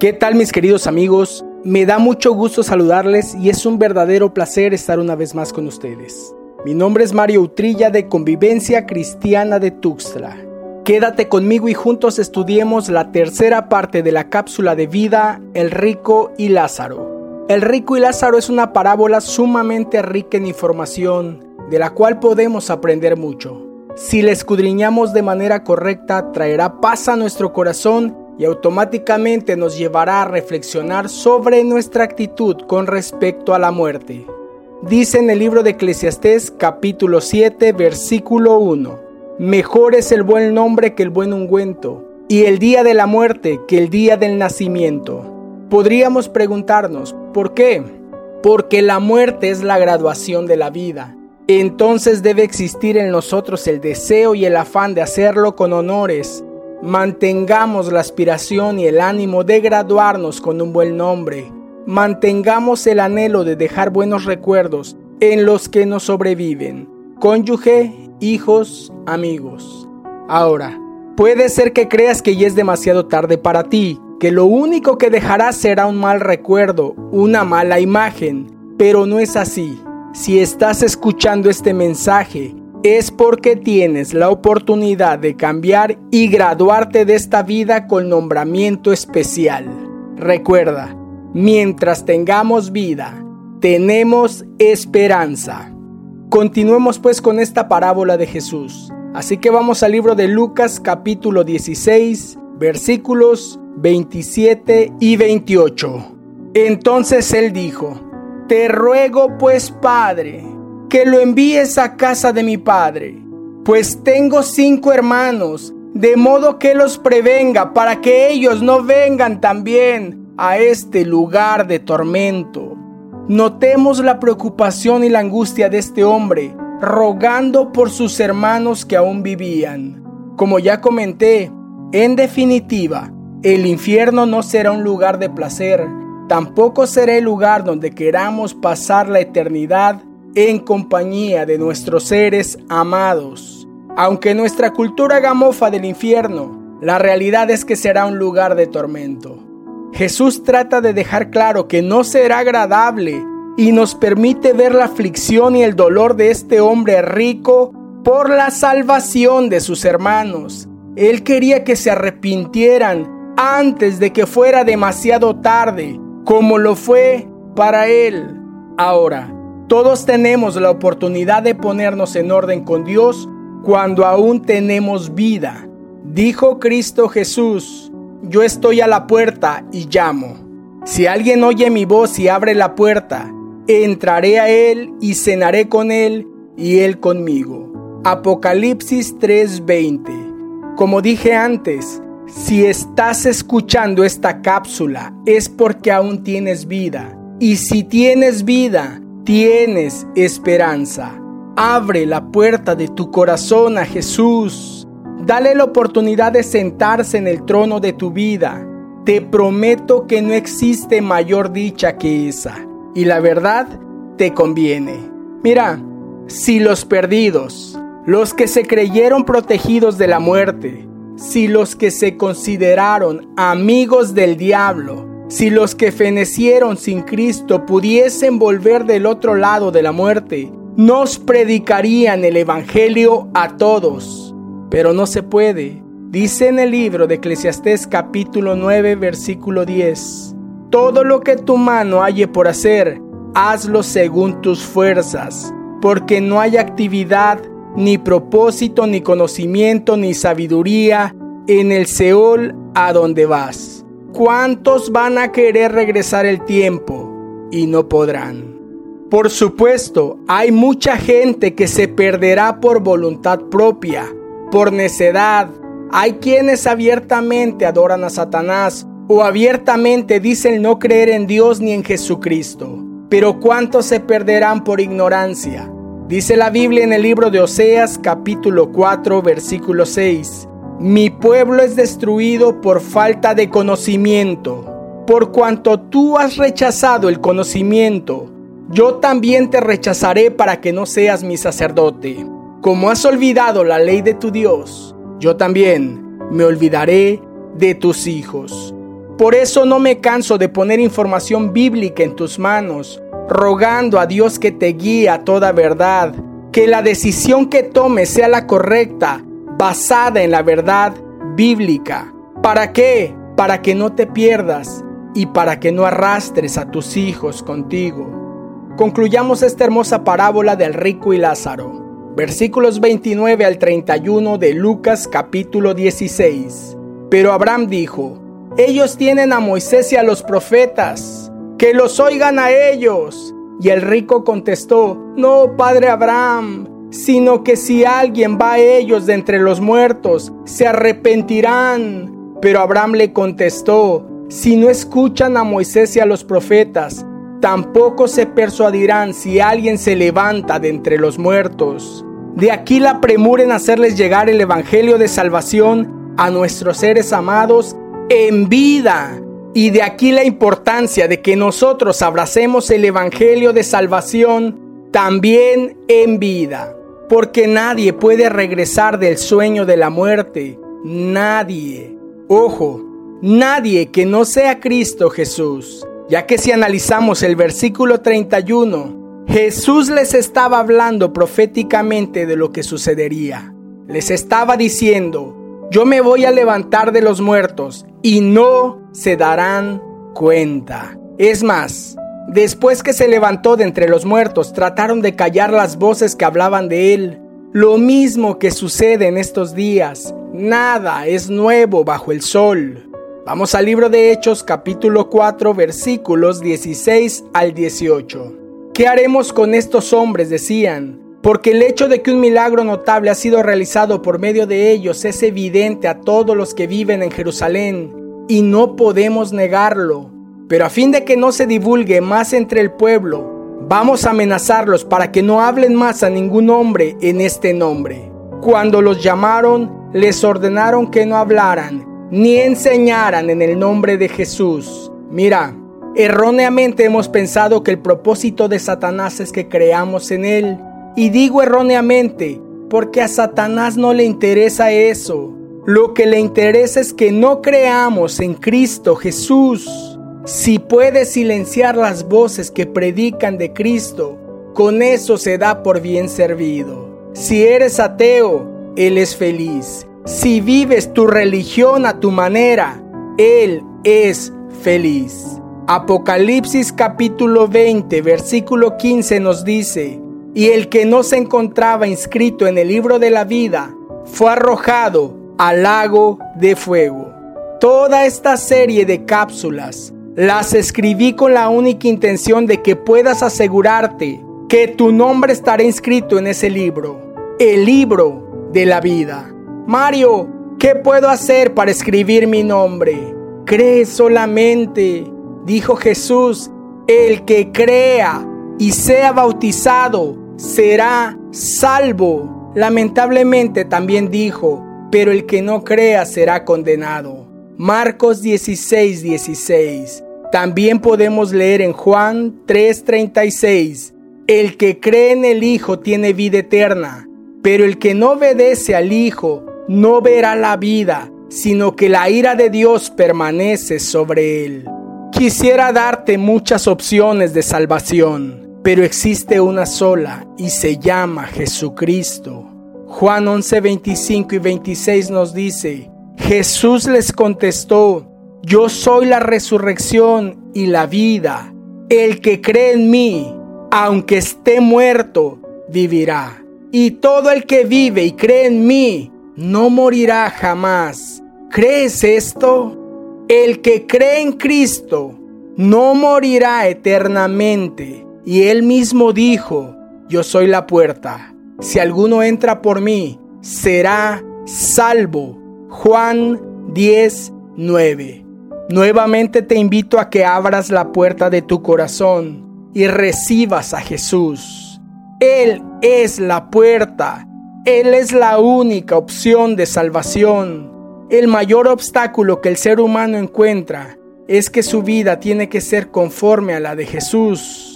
¿Qué tal mis queridos amigos? Me da mucho gusto saludarles y es un verdadero placer estar una vez más con ustedes. Mi nombre es Mario Utrilla de Convivencia Cristiana de Tuxtla. Quédate conmigo y juntos estudiemos la tercera parte de la cápsula de vida, El rico y Lázaro. El rico y Lázaro es una parábola sumamente rica en información, de la cual podemos aprender mucho. Si la escudriñamos de manera correcta, traerá paz a nuestro corazón y automáticamente nos llevará a reflexionar sobre nuestra actitud con respecto a la muerte. Dice en el libro de Eclesiastés capítulo 7 versículo 1, Mejor es el buen nombre que el buen ungüento, y el día de la muerte que el día del nacimiento. Podríamos preguntarnos, ¿por qué? Porque la muerte es la graduación de la vida. Entonces debe existir en nosotros el deseo y el afán de hacerlo con honores, Mantengamos la aspiración y el ánimo de graduarnos con un buen nombre. Mantengamos el anhelo de dejar buenos recuerdos en los que nos sobreviven. Cónyuge, hijos, amigos. Ahora, puede ser que creas que ya es demasiado tarde para ti, que lo único que dejarás será un mal recuerdo, una mala imagen, pero no es así. Si estás escuchando este mensaje, es porque tienes la oportunidad de cambiar y graduarte de esta vida con nombramiento especial. Recuerda, mientras tengamos vida, tenemos esperanza. Continuemos pues con esta parábola de Jesús. Así que vamos al libro de Lucas capítulo 16, versículos 27 y 28. Entonces él dijo, Te ruego pues, Padre, que lo envíes a casa de mi padre, pues tengo cinco hermanos, de modo que los prevenga para que ellos no vengan también a este lugar de tormento. Notemos la preocupación y la angustia de este hombre, rogando por sus hermanos que aún vivían. Como ya comenté, en definitiva, el infierno no será un lugar de placer, tampoco será el lugar donde queramos pasar la eternidad en compañía de nuestros seres amados. Aunque nuestra cultura gamofa del infierno, la realidad es que será un lugar de tormento. Jesús trata de dejar claro que no será agradable y nos permite ver la aflicción y el dolor de este hombre rico por la salvación de sus hermanos. Él quería que se arrepintieran antes de que fuera demasiado tarde, como lo fue para él. Ahora, todos tenemos la oportunidad de ponernos en orden con Dios cuando aún tenemos vida. Dijo Cristo Jesús, yo estoy a la puerta y llamo. Si alguien oye mi voz y abre la puerta, entraré a él y cenaré con él y él conmigo. Apocalipsis 3:20. Como dije antes, si estás escuchando esta cápsula es porque aún tienes vida. Y si tienes vida, tienes esperanza. Abre la puerta de tu corazón a Jesús. Dale la oportunidad de sentarse en el trono de tu vida. Te prometo que no existe mayor dicha que esa. Y la verdad te conviene. Mira, si los perdidos, los que se creyeron protegidos de la muerte, si los que se consideraron amigos del diablo, si los que fenecieron sin Cristo pudiesen volver del otro lado de la muerte, nos predicarían el Evangelio a todos. Pero no se puede. Dice en el libro de Eclesiastés capítulo 9 versículo 10. Todo lo que tu mano halle por hacer, hazlo según tus fuerzas, porque no hay actividad, ni propósito, ni conocimiento, ni sabiduría en el Seol a donde vas. ¿Cuántos van a querer regresar el tiempo y no podrán? Por supuesto, hay mucha gente que se perderá por voluntad propia, por necedad. Hay quienes abiertamente adoran a Satanás o abiertamente dicen no creer en Dios ni en Jesucristo. Pero ¿cuántos se perderán por ignorancia? Dice la Biblia en el libro de Oseas capítulo 4 versículo 6. Mi pueblo es destruido por falta de conocimiento. Por cuanto tú has rechazado el conocimiento, yo también te rechazaré para que no seas mi sacerdote. Como has olvidado la ley de tu Dios, yo también me olvidaré de tus hijos. Por eso no me canso de poner información bíblica en tus manos, rogando a Dios que te guíe a toda verdad, que la decisión que tomes sea la correcta, basada en la verdad bíblica. ¿Para qué? Para que no te pierdas y para que no arrastres a tus hijos contigo. Concluyamos esta hermosa parábola del rico y Lázaro. Versículos 29 al 31 de Lucas capítulo 16. Pero Abraham dijo, ellos tienen a Moisés y a los profetas, que los oigan a ellos. Y el rico contestó, no, padre Abraham, sino que si alguien va a ellos de entre los muertos, se arrepentirán. Pero Abraham le contestó, si no escuchan a Moisés y a los profetas, tampoco se persuadirán si alguien se levanta de entre los muertos. De aquí la premura en hacerles llegar el Evangelio de salvación a nuestros seres amados en vida. Y de aquí la importancia de que nosotros abracemos el Evangelio de salvación también en vida. Porque nadie puede regresar del sueño de la muerte. Nadie. Ojo, nadie que no sea Cristo Jesús. Ya que si analizamos el versículo 31, Jesús les estaba hablando proféticamente de lo que sucedería. Les estaba diciendo, yo me voy a levantar de los muertos y no se darán cuenta. Es más, después que se levantó de entre los muertos, trataron de callar las voces que hablaban de él. Lo mismo que sucede en estos días. Nada es nuevo bajo el sol. Vamos al libro de Hechos capítulo 4 versículos 16 al 18. ¿Qué haremos con estos hombres? decían porque el hecho de que un milagro notable ha sido realizado por medio de ellos es evidente a todos los que viven en Jerusalén y no podemos negarlo. Pero a fin de que no se divulgue más entre el pueblo, vamos a amenazarlos para que no hablen más a ningún hombre en este nombre. Cuando los llamaron, les ordenaron que no hablaran ni enseñaran en el nombre de Jesús. Mira, erróneamente hemos pensado que el propósito de Satanás es que creamos en él y digo erróneamente, porque a Satanás no le interesa eso. Lo que le interesa es que no creamos en Cristo Jesús. Si puede silenciar las voces que predican de Cristo, con eso se da por bien servido. Si eres ateo, Él es feliz. Si vives tu religión a tu manera, Él es feliz. Apocalipsis capítulo 20, versículo 15 nos dice, y el que no se encontraba inscrito en el libro de la vida fue arrojado al lago de fuego. Toda esta serie de cápsulas las escribí con la única intención de que puedas asegurarte que tu nombre estará inscrito en ese libro, el libro de la vida. Mario, ¿qué puedo hacer para escribir mi nombre? Cree solamente, dijo Jesús, el que crea y sea bautizado será salvo. Lamentablemente también dijo, pero el que no crea será condenado. Marcos 16, 16. También podemos leer en Juan 3:36, el que cree en el Hijo tiene vida eterna, pero el que no obedece al Hijo no verá la vida, sino que la ira de Dios permanece sobre él. Quisiera darte muchas opciones de salvación pero existe una sola y se llama Jesucristo. Juan 11, 25 y 26 nos dice, Jesús les contestó, yo soy la resurrección y la vida. El que cree en mí, aunque esté muerto, vivirá. Y todo el que vive y cree en mí, no morirá jamás. ¿Crees esto? El que cree en Cristo, no morirá eternamente. Y él mismo dijo, yo soy la puerta. Si alguno entra por mí, será salvo. Juan 10, 9. Nuevamente te invito a que abras la puerta de tu corazón y recibas a Jesús. Él es la puerta. Él es la única opción de salvación. El mayor obstáculo que el ser humano encuentra es que su vida tiene que ser conforme a la de Jesús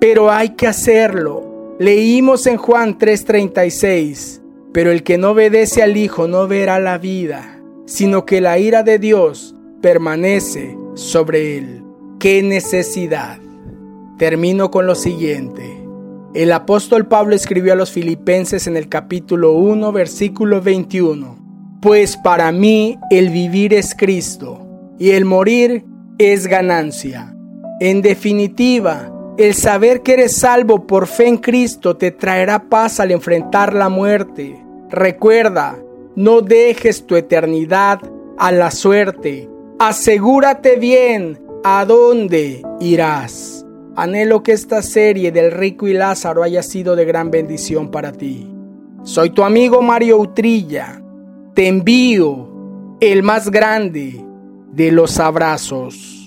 pero hay que hacerlo. Leímos en Juan 3:36, pero el que no obedece al Hijo no verá la vida, sino que la ira de Dios permanece sobre él. ¡Qué necesidad! Termino con lo siguiente. El apóstol Pablo escribió a los filipenses en el capítulo 1, versículo 21. Pues para mí el vivir es Cristo y el morir es ganancia. En definitiva, el saber que eres salvo por fe en Cristo te traerá paz al enfrentar la muerte. Recuerda, no dejes tu eternidad a la suerte. Asegúrate bien a dónde irás. Anhelo que esta serie del rico y Lázaro haya sido de gran bendición para ti. Soy tu amigo Mario Utrilla. Te envío el más grande de los abrazos.